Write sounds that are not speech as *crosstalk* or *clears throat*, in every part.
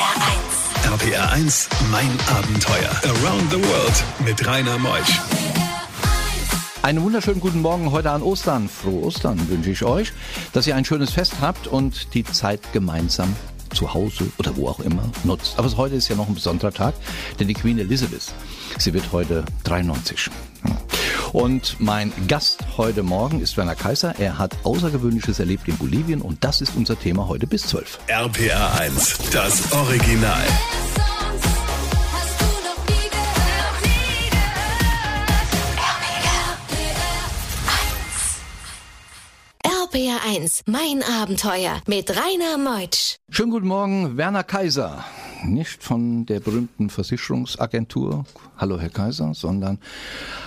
RPR 1. RPR 1, mein Abenteuer. Around the World mit Rainer Meusch. Einen wunderschönen guten Morgen heute an Ostern. Frohe Ostern wünsche ich euch, dass ihr ein schönes Fest habt und die Zeit gemeinsam zu Hause oder wo auch immer nutzt. Aber heute ist ja noch ein besonderer Tag, denn die Queen Elizabeth, sie wird heute 93. Und mein Gast heute Morgen ist Werner Kaiser. Er hat Außergewöhnliches erlebt in Bolivien und das ist unser Thema heute bis 12. RPA 1, das Original. RPR 1, mein Abenteuer mit Rainer Meutsch. Schönen guten Morgen, Werner Kaiser. Nicht von der berühmten Versicherungsagentur, hallo Herr Kaiser, sondern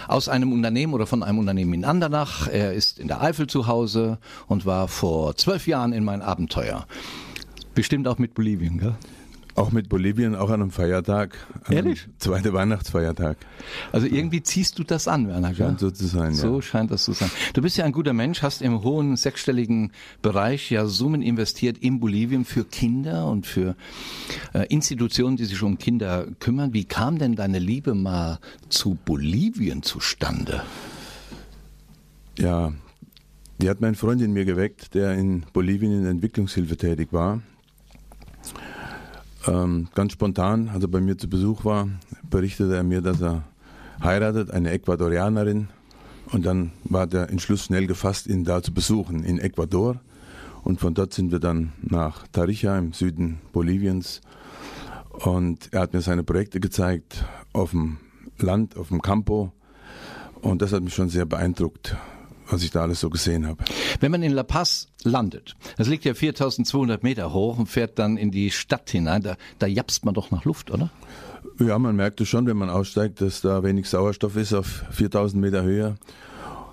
aus einem Unternehmen oder von einem Unternehmen in Andernach. Er ist in der Eifel zu Hause und war vor zwölf Jahren in mein Abenteuer. Bestimmt auch mit Bolivien, gell? Auch mit Bolivien, auch an einem Feiertag. An Ehrlich? Zweiter Weihnachtsfeiertag. Also irgendwie ziehst du das an, Werner. Scheint so zu sein, So ja. scheint das zu sein. Du bist ja ein guter Mensch, hast im hohen sechsstelligen Bereich ja Summen investiert in Bolivien für Kinder und für äh, Institutionen, die sich um Kinder kümmern. Wie kam denn deine Liebe mal zu Bolivien zustande? Ja, die hat mein Freund in mir geweckt, der in Bolivien in Entwicklungshilfe tätig war. Ähm, ganz spontan, als er bei mir zu Besuch war, berichtete er mir, dass er heiratet, eine Ecuadorianerin. Und dann war der Entschluss schnell gefasst, ihn da zu besuchen, in Ecuador. Und von dort sind wir dann nach Tarija im Süden Boliviens. Und er hat mir seine Projekte gezeigt auf dem Land, auf dem Campo. Und das hat mich schon sehr beeindruckt, was ich da alles so gesehen habe. Wenn man in La Paz landet, das liegt ja 4200 Meter hoch und fährt dann in die Stadt hinein, da, da japst man doch nach Luft, oder? Ja, man merkt es schon, wenn man aussteigt, dass da wenig Sauerstoff ist auf 4000 Meter Höhe.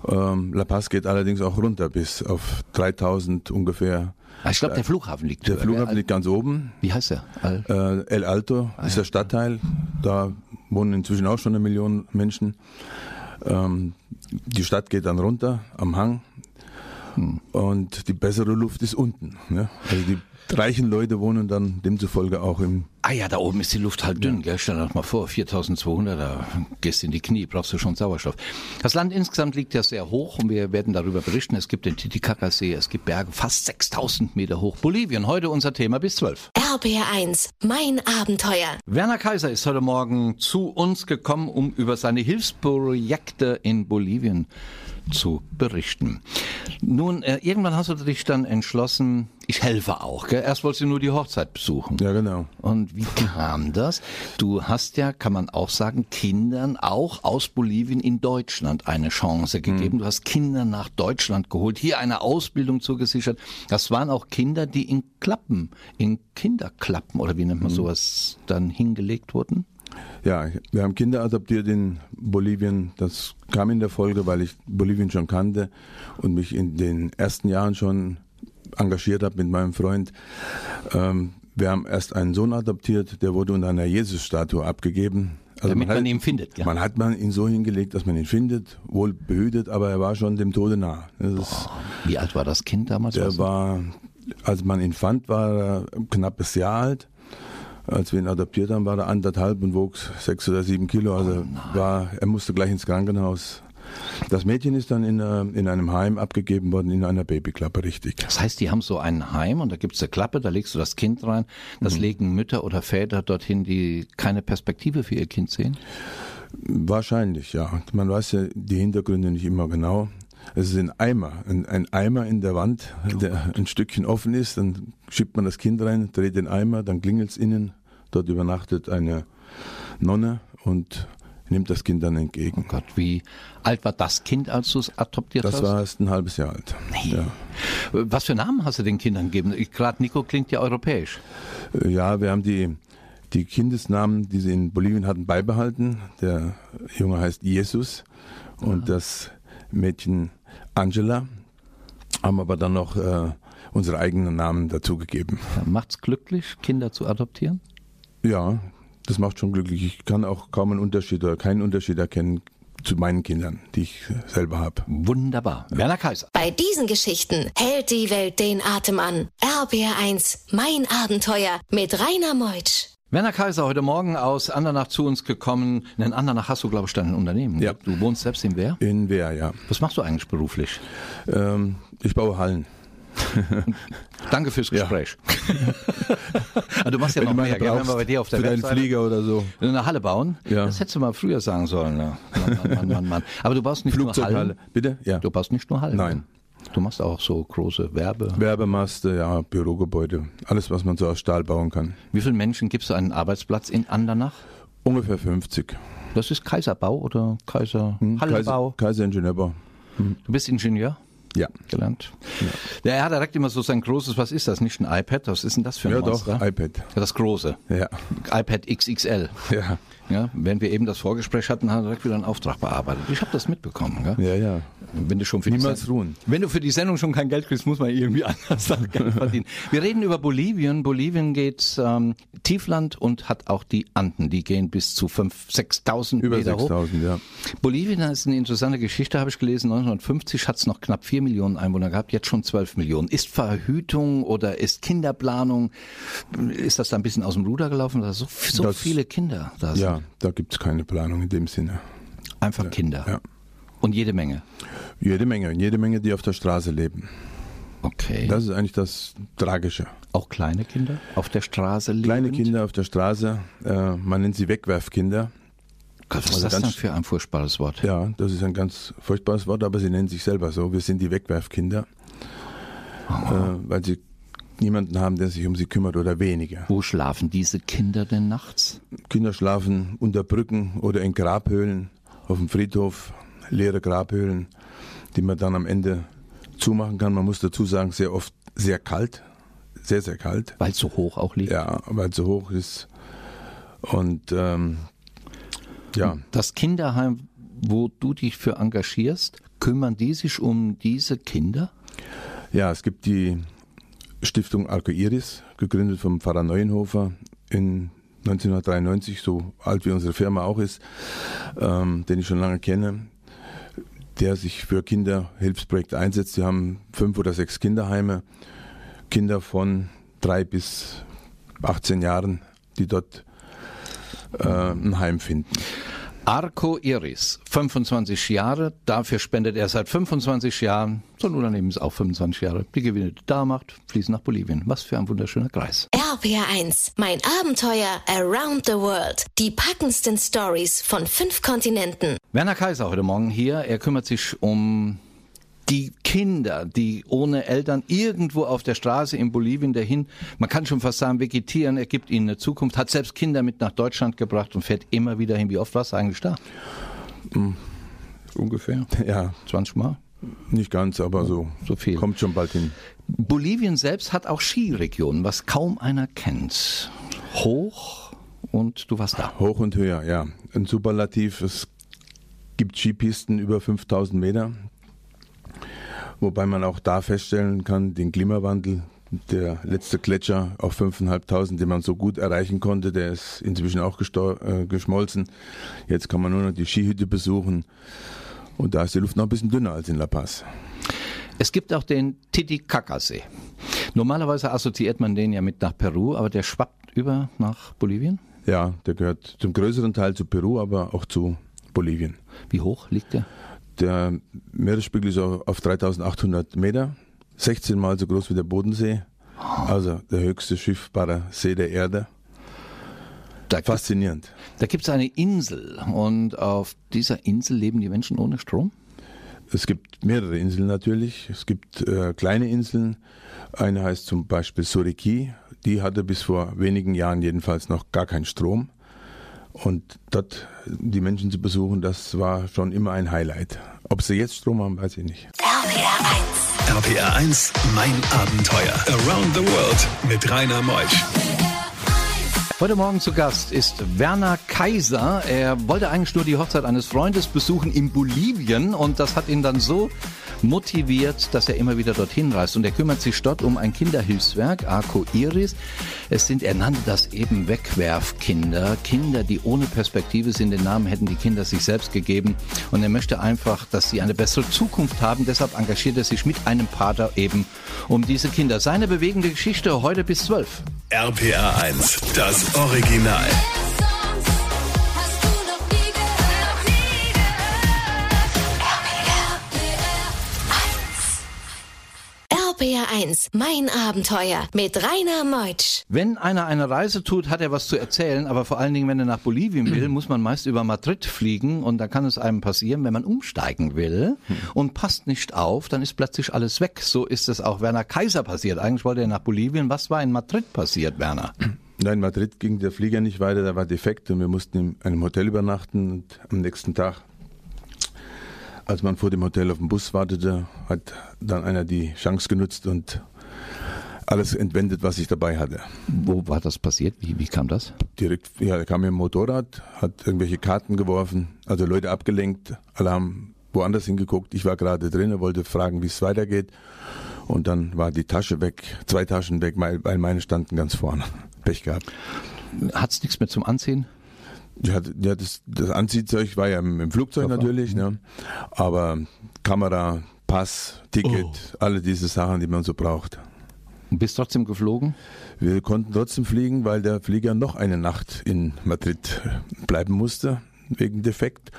Ähm, La Paz geht allerdings auch runter bis auf 3000 ungefähr. Ah, Ich glaube, der Flughafen liegt Der Flughafen liegt ganz oben. Wie heißt der? Al Äh, El Alto ist der Stadtteil. Da wohnen inzwischen auch schon eine Million Menschen. Ähm, die Stadt geht dann runter am Hang. Und die bessere Luft ist unten. Ne? Also die reichen Leute wohnen dann demzufolge auch im Ah ja, da oben ist die Luft halt dünn, gell? Stell dir doch mal vor, 4200, da gehst du in die Knie, brauchst du schon Sauerstoff. Das Land insgesamt liegt ja sehr hoch und wir werden darüber berichten. Es gibt den Titicacasee, es gibt Berge fast 6000 Meter hoch. Bolivien, heute unser Thema bis 12. RPR 1, mein Abenteuer. Werner Kaiser ist heute Morgen zu uns gekommen, um über seine Hilfsprojekte in Bolivien zu berichten. Nun, äh, irgendwann hast du dich dann entschlossen, ich helfe auch. Gell? Erst wolltest du nur die Hochzeit besuchen. Ja, genau. Und wie kam das? Du hast ja, kann man auch sagen, Kindern auch aus Bolivien in Deutschland eine Chance gegeben. Du hast Kinder nach Deutschland geholt, hier eine Ausbildung zugesichert. Das waren auch Kinder, die in Klappen, in Kinderklappen oder wie nennt man sowas, dann hingelegt wurden. Ja, wir haben Kinder adoptiert in Bolivien. Das kam in der Folge, weil ich Bolivien schon kannte und mich in den ersten Jahren schon engagiert habe mit meinem Freund. Ähm, wir haben erst einen Sohn adoptiert, der wurde unter einer Jesus-Statue abgegeben. Also Damit man hat- ihn findet, ja. Man hat man ihn so hingelegt, dass man ihn findet, wohl behütet, aber er war schon dem Tode nah. Das ist, Wie alt war das Kind damals? du? war, als man ihn fand, war er ein knappes Jahr alt. Als wir ihn adoptiert haben, war er anderthalb und wog sechs oder sieben Kilo. Also war, er musste gleich ins Krankenhaus. Das Mädchen ist dann in, äh, in einem Heim abgegeben worden, in einer Babyklappe, richtig. Das heißt, die haben so ein Heim und da gibt's eine Klappe, da legst du das Kind rein. Das legen Mütter oder Väter dorthin, die keine Perspektive für ihr Kind sehen. Wahrscheinlich, ja. Man weiß ja die Hintergründe nicht immer genau. Es ist ein Eimer, ein, ein Eimer in der Wand, der ein Stückchen offen ist. Dann schiebt man das Kind rein, dreht den Eimer, dann klingelt's innen. Dort übernachtet eine Nonne und nimmt das Kind dann Oh entgegen. Gott, wie alt war das Kind, als du es adoptiert Das hast? war erst ein halbes Jahr alt. Ja. Was für Namen hast du den Kindern gegeben? Gerade Nico klingt ja europäisch. Äh, Ja, wir haben die, die Kindesnamen, die sie in Bolivien hatten, beibehalten. Der Junge heißt Jesus und das Mädchen Angela. Haben aber dann noch äh, unsere eigenen Namen dazugegeben. Macht's glücklich, Kinder zu adoptieren? Ja, das macht schon glücklich. Ich kann auch kaum einen Unterschied oder keinen Unterschied erkennen zu meinen Kindern, die ich selber habe. Wunderbar. Werner Kaiser. Bei diesen Geschichten hält die Welt den Atem an. RBR1, mein Abenteuer mit Rainer Meutsch. Werner Kaiser, heute Morgen aus Andernach zu uns gekommen. In Andernach hast du, glaube ich, dein Unternehmen. Ja. Du wohnst selbst in Wehr? In Wehr, ja. Was machst du eigentlich beruflich? Ähm, ich baue Hallen. *laughs* Danke fürs Ja. Gespräch. *laughs* Ah, du machst ja Wenn noch mehr, wenn wir bei dir auf der für deinen Flieger oder so. eine Halle bauen. Ja. Das hättest du mal früher sagen sollen. Ja. Mann, Mann, Mann, Mann. Aber du baust nicht nur Flugzeughalle. Hallen. Bitte? Ja. Du baust nicht nur Hallen. Nein. Du machst auch so große Werbe. Werbemaste, ja, Bürogebäude. Alles, was man so aus Stahl bauen kann. Wie vielen Menschen gibst du einen Arbeitsplatz in Andernach? Ungefähr 50. Das ist Kaiserbau oder Kaiser? Hm, Kaiser, Kaiser Ingenieurbau. Du bist Ingenieur? Ja. gelernt. Ja. er hat direkt immer so sein großes, was ist das? Nicht ein iPad, was ist denn das für ein Ja, Monster? doch, iPad. Das große. Ja. iPad XXL. Ja. Ja, während wir eben das Vorgespräch hatten, hat er direkt wieder einen Auftrag bearbeitet. Ich habe das mitbekommen. Gell? Ja, ja. Wenn du schon für Niemals die Sendung, ruhen. Wenn du für die Sendung schon kein Geld kriegst, muss man irgendwie *laughs* anders Geld verdienen. Wir reden über Bolivien. Bolivien geht ähm, Tiefland und hat auch die Anden. Die gehen bis zu 5.000, 6.000 Über Meter hoch. 6000, ja. Bolivien ist eine interessante Geschichte, habe ich gelesen. 1950 hat es noch knapp 4 Millionen Einwohner gehabt, jetzt schon 12 Millionen. Ist Verhütung oder ist Kinderplanung, ist das da ein bisschen aus dem Ruder gelaufen, dass so, so Das- viele Kinder da sind? Ja, da gibt's keine Planung in dem Sinne. Einfach Kinder. Ja. Und jede Menge. Jede Menge, jede Menge, die auf der Straße leben. Okay. Das ist eigentlich das Tragische. Auch kleine Kinder auf der Straße lebend? Kleine Kinder auf der Straße, äh, man nennt sie Wegwerfkinder. Gott, was ist Also das denn für ein furchtbares Wort? Ja, das ist ein ganz furchtbares Wort, aber sie nennen sich selber so. Wir sind die Wegwerfkinder, äh, weil sie niemanden haben, der sich um sie kümmert oder wenige. Wo schlafen diese Kinder denn nachts? Kinder schlafen unter Brücken oder in Grabhöhlen, auf dem Friedhof, leere Grabhöhlen, die man dann am Ende zumachen kann. Man muss dazu sagen, sehr oft sehr kalt, sehr, sehr kalt. Weil es so hoch auch liegt? Ja, weil es so hoch ist. Und ähm, ja, Das Kinderheim, wo du dich für engagierst, kümmern die sich um diese Kinder? ja, es gibt die Stiftung Arcoiris, gegründet vom Pfarrer Neuenhofer in 1993, so alt wie unsere Firma auch ist, ähm, den ich schon lange kenne, der sich für Kinderhilfsprojekte einsetzt. Sie haben fünf oder sechs Kinderheime, Kinder von drei bis 18 Jahren, die dort äh, ein Heim finden. Arco Iris, 25 Jahre, dafür spendet er seit 25 Jahren, so ein Unternehmen ist auch 25 Jahre, die Gewinne, die da macht, fließen nach Bolivien. Was für ein wunderschöner Kreis. RPR1, mein Abenteuer around the world. Die packendsten Stories von fünf Kontinenten. Werner Kaiser heute Morgen hier, er kümmert sich um die Kinder, die ohne Eltern irgendwo auf der Straße in Bolivien dahin, man kann schon fast sagen, vegetieren, er gibt ihnen eine Zukunft, hat selbst Kinder mit nach Deutschland gebracht und fährt immer wieder hin. Wie oft warst du eigentlich da? Ungefähr Ja, 20 Mal. nicht ganz, aber so, so viel. kommt schon bald hin. Bolivien selbst hat auch Skiregionen, was kaum einer kennt. Hoch und du warst da. Hoch und höher, ja. Ein Superlativ, es gibt Skipisten über 5000 Meter, wobei man auch da feststellen kann, den Klimawandel, der letzte Gletscher auf 5500, den man so gut erreichen konnte, der ist inzwischen auch äh, geschmolzen. Jetzt kann man nur noch die Skihütte besuchen und da ist die Luft noch ein bisschen dünner als in La Paz. Es gibt auch den Titicacasee. Normalerweise assoziiert man den ja mit nach Peru, aber der schwappt über nach Bolivien. Ja, der gehört zum größeren Teil zu Peru, aber auch zu Bolivien. Wie hoch liegt der? Der Meeresspiegel ist auf auf 3800 Meter, 16 Mal so groß wie der Bodensee. Also der höchste schiffbare See der Erde. Da, Faszinierend. da gibt es eine Insel und auf dieser Insel leben die Menschen ohne Strom. Es gibt mehrere Inseln natürlich. Es gibt äh, kleine Inseln. Eine heißt zum Beispiel Suriki. Die hatte bis vor wenigen Jahren jedenfalls noch gar keinen Strom. Und dort die Menschen zu besuchen, das war schon immer ein Highlight. Ob sie jetzt Strom haben, weiß ich nicht. RPR1. RPR 1, mein Abenteuer. Around the World mit Rainer Meusch. Heute Morgen zu Gast ist Werner Kaiser. Er wollte eigentlich nur die Hochzeit eines Freundes besuchen in Bolivien und das hat ihn dann so motiviert, dass er immer wieder dorthin reist. Und er kümmert sich dort um ein Kinderhilfswerk, Arco Iris. Es sind, er nannte das eben Wegwerfkinder, Kinder, die ohne Perspektive sind. Den Namen hätten die Kinder sich selbst gegeben. Und er möchte einfach, dass sie eine bessere Zukunft haben. Deshalb engagiert er sich mit einem Pater eben um diese Kinder. Seine bewegende Geschichte heute bis zwölf. RPR 1, das Original. RPR1, mein Abenteuer mit Rainer Meutsch. Wenn einer eine Reise tut, hat er was zu erzählen, aber vor allen Dingen, wenn er nach Bolivien will, muss man meist über Madrid fliegen und da kann es einem passieren, wenn man umsteigen will und passt nicht auf, dann ist plötzlich alles weg. So ist es auch Werner Kaiser passiert. Eigentlich wollte er nach Bolivien. Was war in Madrid passiert, Werner? *clears throat* Nein, in Madrid ging der Flieger nicht weiter, der war defekt und wir mussten in einem Hotel übernachten und am nächsten Tag als man vor dem Hotel auf den Bus wartete, hat dann einer die Chance genutzt und alles entwendet, was ich dabei hatte. Wo war das passiert? Wie, wie kam das? Direkt, ja, er kam mit dem Motorrad, hat irgendwelche Karten geworfen, also Leute abgelenkt, alle haben woanders hingeguckt. Ich war gerade drin, er wollte fragen, wie es weitergeht. Und dann war die Tasche weg, zwei Taschen weg, weil meine standen ganz vorne. Pech gehabt. Hat es nichts mehr zum Anziehen? Ja, ja das, das Anziehzeug war ja im, im Flugzeug Koffer. natürlich, ne? aber Kamera, Pass, Ticket, oh. alle diese Sachen, die man so braucht. Und bist trotzdem geflogen? Wir konnten trotzdem fliegen, weil der Flieger noch eine Nacht in Madrid bleiben musste, wegen Defekt.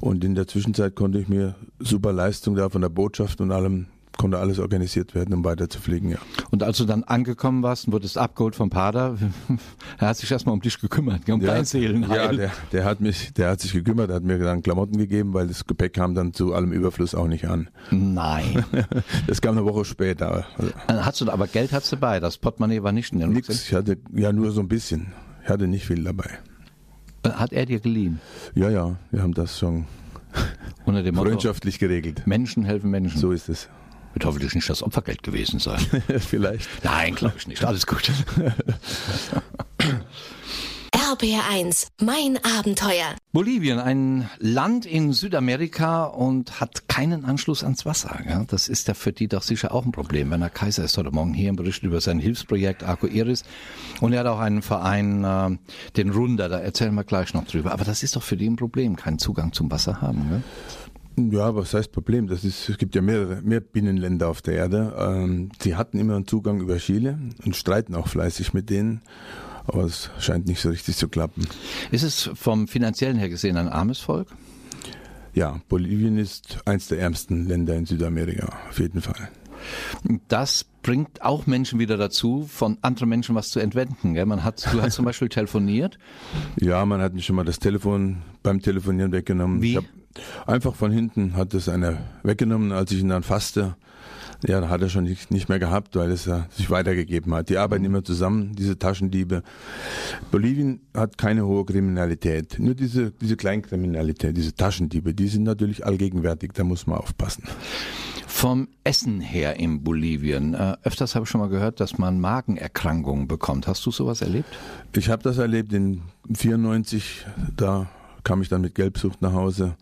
Und in der Zwischenzeit konnte ich mir super Leistung da von der Botschaft und allem konnte alles organisiert werden, um weiterzufliegen, ja. Und als du dann angekommen warst und wurdest abgeholt vom Pader, *laughs* er hat sich erstmal um dich gekümmert, um ja, dein Seelenheil. Ja, der, der, hat mich, der hat sich gekümmert, hat mir dann Klamotten gegeben, weil das Gepäck kam dann zu allem Überfluss auch nicht an. Nein. *laughs* das kam eine Woche später. Hast du, aber Geld hattest du dabei, das Portemonnaie war nicht in der Nix, ich hatte ja nur so ein bisschen. Ich hatte nicht viel dabei. Hat er dir geliehen? Ja, ja, wir haben das schon Unter dem Motto, freundschaftlich geregelt. Menschen helfen Menschen. So ist es. Wird hoffentlich nicht das Opfergeld gewesen sein. *laughs* Vielleicht. Nein, glaube ich nicht. Alles gut. *laughs* RBR1, mein Abenteuer. Bolivien, ein Land in Südamerika und hat keinen Anschluss ans Wasser. Ja? Das ist ja für die doch sicher auch ein Problem. Werner Kaiser ist heute Morgen hier und berichtet über sein Hilfsprojekt Arco Iris. Und er hat auch einen Verein, äh, den Runder, da erzählen wir gleich noch drüber. Aber das ist doch für die ein Problem, keinen Zugang zum Wasser haben. Ne? Ja, was heißt Problem? Das ist, es gibt ja mehrere, mehr Binnenländer auf der Erde. Ähm, die hatten immer einen Zugang über Chile und streiten auch fleißig mit denen. Aber es scheint nicht so richtig zu klappen. Ist es vom finanziellen her gesehen ein armes Volk? Ja, Bolivien ist eins der ärmsten Länder in Südamerika, auf jeden Fall. Das bringt auch Menschen wieder dazu, von anderen Menschen was zu entwenden. Gell? Man hat, du hast zum *laughs* Beispiel telefoniert. Ja, man hat mir schon mal das Telefon beim Telefonieren weggenommen. Wie? Einfach von hinten hat es einer weggenommen, als ich ihn dann fasste. Ja, da hat er schon nicht, nicht mehr gehabt, weil es ja sich weitergegeben hat. Die arbeiten immer zusammen, diese Taschendiebe. Bolivien hat keine hohe Kriminalität, nur diese, diese Kleinkriminalität, diese Taschendiebe, die sind natürlich allgegenwärtig, da muss man aufpassen. Vom Essen her in Bolivien. Äh, öfters habe ich schon mal gehört, dass man Magenerkrankungen bekommt. Hast du sowas erlebt? Ich habe das erlebt in 94, da kam ich dann mit Gelbsucht nach Hause.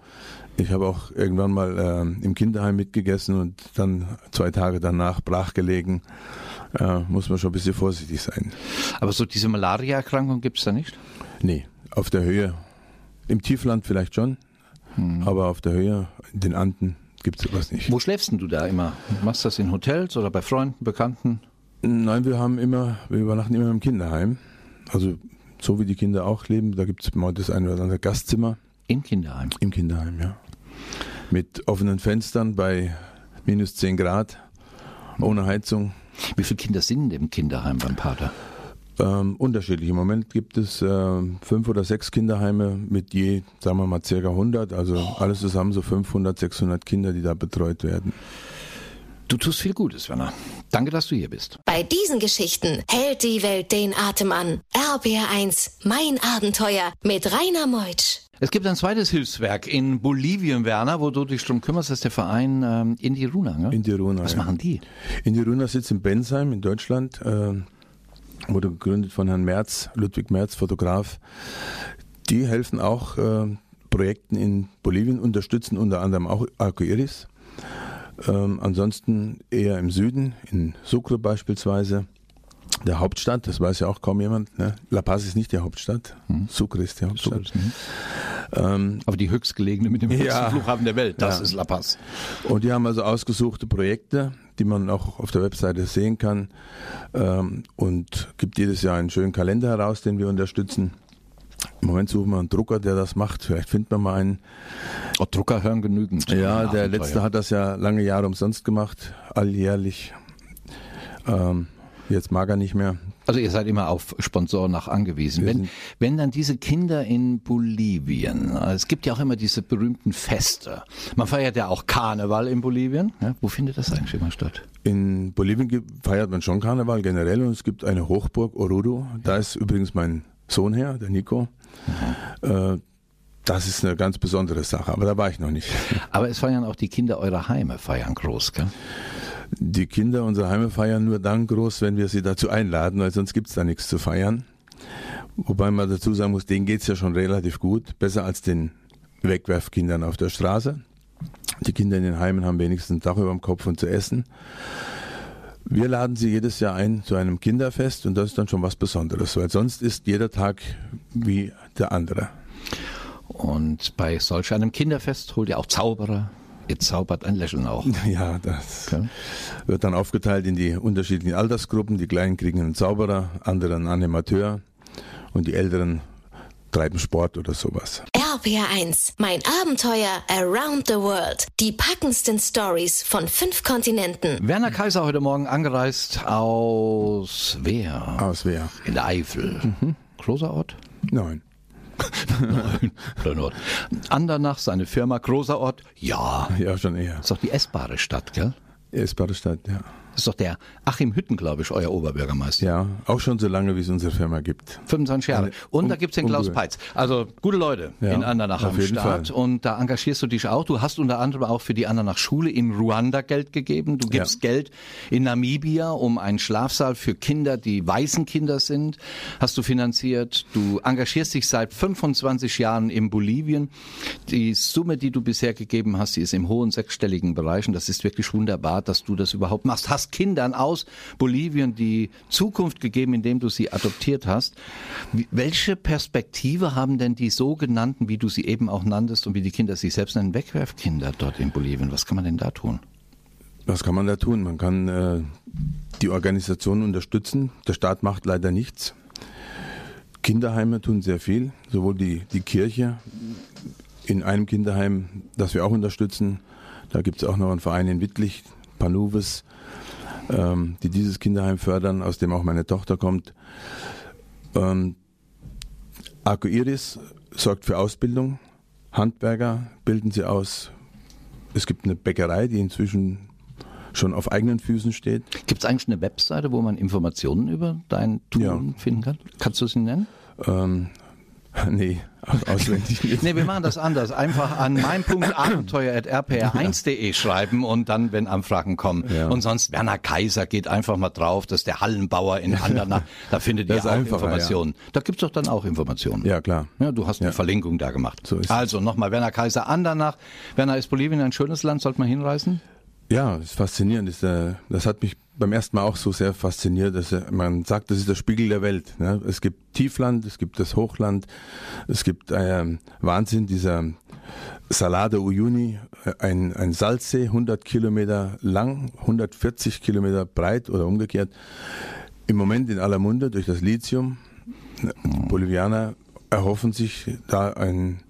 Ich habe auch irgendwann mal äh, im Kinderheim mitgegessen und dann zwei Tage danach brach gelegen. Äh, muss man schon ein bisschen vorsichtig sein. Aber so diese Malaria-Erkrankung gibt es da nicht? Nee, auf der Höhe. Im Tiefland vielleicht schon, hm. aber auf der Höhe, in den Anden, gibt es sowas nicht. Wo schläfst du da immer? Machst du das in Hotels oder bei Freunden, Bekannten? Nein, wir haben immer, wir übernachten immer im Kinderheim. Also so wie die Kinder auch leben. Da gibt es mal das eine oder andere Gastzimmer. Im Kinderheim? Im Kinderheim, ja. Mit offenen Fenstern bei minus 10 Grad, ohne Heizung. Wie viele Kinder sind im Kinderheim beim Pater? Ähm, unterschiedlich. Im Moment gibt es äh, fünf oder sechs Kinderheime mit je, sagen wir mal, circa 100. Also alles zusammen so 500, 600 Kinder, die da betreut werden. Du tust viel Gutes, Werner. Danke, dass du hier bist. Bei diesen Geschichten hält die Welt den Atem an. RBR1, mein Abenteuer mit Rainer Meutsch. Es gibt ein zweites Hilfswerk in Bolivien, Werner, wo du dich drum kümmerst, das ist der Verein ähm, Indiruna. Ne? Indiruna. Was ja. machen die? Indiruna sitzt in Bensheim in Deutschland, äh, wurde gegründet von Herrn Merz, Ludwig Merz, Fotograf. Die helfen auch äh, Projekten in Bolivien, unterstützen unter anderem auch Arcoiris Ähm, ansonsten eher im Süden, in Sucre beispielsweise, der Hauptstadt, das weiß ja auch kaum jemand. Ne? La Paz ist nicht die Hauptstadt, hm. Sucre ist die Hauptstadt. Sucre ähm, Aber die höchstgelegene mit dem höchsten ja, Flughafen der Welt, das ja. ist La Paz. Und die haben also ausgesuchte Projekte, die man auch auf der Webseite sehen kann ähm, und gibt jedes Jahr einen schönen Kalender heraus, den wir unterstützen. Im Moment suchen wir einen Drucker, der das macht. Vielleicht findet man mal einen. Oh, Drucker hören genügend. Ja, der letzte hat das ja lange Jahre umsonst gemacht, alljährlich. Ähm, jetzt mag er nicht mehr. Also ihr seid immer auf Sponsoren nach angewiesen. Wenn, wenn dann diese Kinder in Bolivien, es gibt ja auch immer diese berühmten Feste. Man feiert ja auch Karneval in Bolivien. Ja, wo findet das eigentlich immer statt? In Bolivien feiert man schon Karneval generell und es gibt eine Hochburg, Oruro. Da ist übrigens mein Sohn her, der Nico. Mhm. das ist eine ganz besondere Sache, aber da war ich noch nicht. *laughs* Aber es feiern auch die Kinder eurer Heime, feiern groß, gell? Die Kinder unserer Heime feiern nur dann groß, wenn wir sie dazu einladen, weil sonst gibt es da nichts zu feiern. Wobei man dazu sagen muss, denen geht es ja schon relativ gut, besser als den Wegwerfkindern auf der Straße. Die Kinder in den Heimen haben wenigstens ein Dach über dem Kopf und zu essen. Wir laden sie jedes Jahr ein zu einem Kinderfest und das ist dann schon was Besonderes, weil sonst ist jeder Tag wie der andere. Und bei solch einem Kinderfest holt ihr auch Zauberer, Ihr zaubert ein Lächeln auch. *laughs* Ja, das okay. wird dann aufgeteilt in die unterschiedlichen Altersgruppen. Die Kleinen kriegen einen Zauberer, andere einen Animateur und die Älteren treiben Sport oder sowas. RPR1, mein Abenteuer Around the World. Die packendsten Stories von fünf Kontinenten. Werner Kaiser heute Morgen angereist aus Wehr. Aus Wehr. In der Eifel. Mhm. Großer Ort? Nein. Nein, Ort. Andernach, seine Firma, großer Ort? Ja. Ja, schon eher. Ist doch die essbare Stadt, gell? Essbare Stadt, ja. Das ist doch der Achim Hütten, glaube ich, euer Oberbürgermeister. Ja, auch schon so lange, wie es unsere Firma gibt. 25 Jahre. Und um, da gibt's den Klaus Peitz. Also gute Leute ja, in Andernach am Start. Fall. Und da engagierst du dich auch. Du hast unter anderem auch für die Andernach-Schule in Ruanda Geld gegeben. Du gibst ja. Geld in Namibia um einen Schlafsaal für Kinder, die weißen Kinder sind. Hast du finanziert. Du engagierst dich seit 25 Jahren in Bolivien. Die Summe, die du bisher gegeben hast, die ist im hohen sechsstelligen Bereich. Und das ist wirklich wunderbar, dass du das überhaupt machst. Hast hast Kindern aus Bolivien die Zukunft gegeben, indem du sie adoptiert hast. Welche Perspektive haben denn die sogenannten, wie du sie eben auch nanntest und wie die Kinder sich selbst nennen, Wegwerfkinder dort in Bolivien? Was kann man denn da tun? Was kann man da tun? Man kann äh, die Organisation unterstützen. Der Staat macht leider nichts. Kinderheime tun sehr viel, sowohl die, die Kirche in einem Kinderheim, das wir auch unterstützen. Da gibt es auch noch einen Verein in Wittlich, Panuves, ähm, die dieses Kinderheim fördern, aus dem auch meine Tochter kommt. Ähm, Arco Iris sorgt für Ausbildung. Handwerker bilden sie aus. Es gibt eine Bäckerei, die inzwischen schon auf eigenen Füßen steht. Gibt es eigentlich eine Webseite, wo man Informationen über dein Tun ja. finden kann? Kannst du sie nennen? Ähm, *laughs* Nee, auswendig nicht. nee, wir machen das anders. Einfach an mein.abenteuer.rpr1.de schreiben und dann, wenn Anfragen kommen. Ja. Und sonst Werner Kaiser geht einfach mal drauf, das ist der Hallenbauer in *laughs* Andernach. Da findet ihr auch Informationen. Ja. Da gibt's doch dann auch Informationen. Ja, klar. Ja, du hast eine ja. Verlinkung da gemacht. So ist also nochmal Werner Kaiser Andernach. Werner, ist Bolivien ein schönes Land? Sollte man hinreisen? Ja, das ist faszinierend. Das, äh, das hat mich beim ersten Mal auch so sehr fasziniert, dass äh, man sagt, das ist der Spiegel der Welt. Ne? Es gibt Tiefland, es gibt das Hochland, es gibt äh, Wahnsinn, dieser Salada Uyuni, äh, ein, ein Salzsee, 100 Kilometer lang, 140 Kilometer breit oder umgekehrt. Im Moment in aller Munde durch das Lithium. Bolivianer erhoffen sich da ein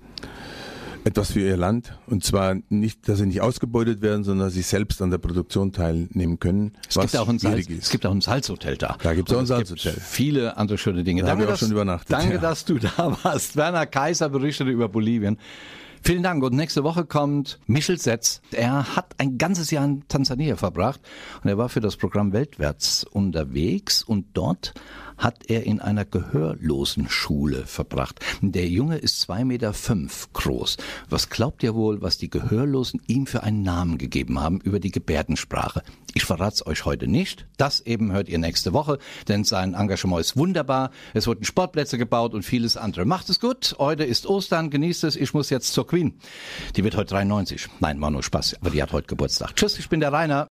etwas für ihr Land. Und zwar nicht, dass sie nicht ausgebeutet werden, sondern dass sie selbst an der Produktion teilnehmen können. Es, gibt auch, ein Salz, es gibt auch ein Salzhotel da. Da gibt es auch ein Salzhotel. Viele andere schöne Dinge. Da danke, haben wir auch schon übernachtet. Danke, ja. dass du da *laughs* warst. Werner Kaiser berichtete über Bolivien. Vielen Dank. Und nächste Woche kommt Michel Setz. Er hat ein ganzes Jahr in Tansania verbracht und er war für das Programm Weltwärts unterwegs und dort hat er in einer gehörlosen Schule verbracht. Der Junge ist zwei Meter fünf groß. Was glaubt ihr wohl, was die Gehörlosen ihm für einen Namen gegeben haben über die Gebärdensprache? Ich verrate es euch heute nicht. Das eben hört ihr nächste Woche, denn sein Engagement ist wunderbar. Es wurden Sportplätze gebaut und vieles andere. Macht es gut. Heute ist Ostern. Genießt es. Ich muss jetzt zur Queen. Die wird heute 93. Nein, war nur Spaß, aber die hat heute Geburtstag. Tschüss, ich bin der Rainer.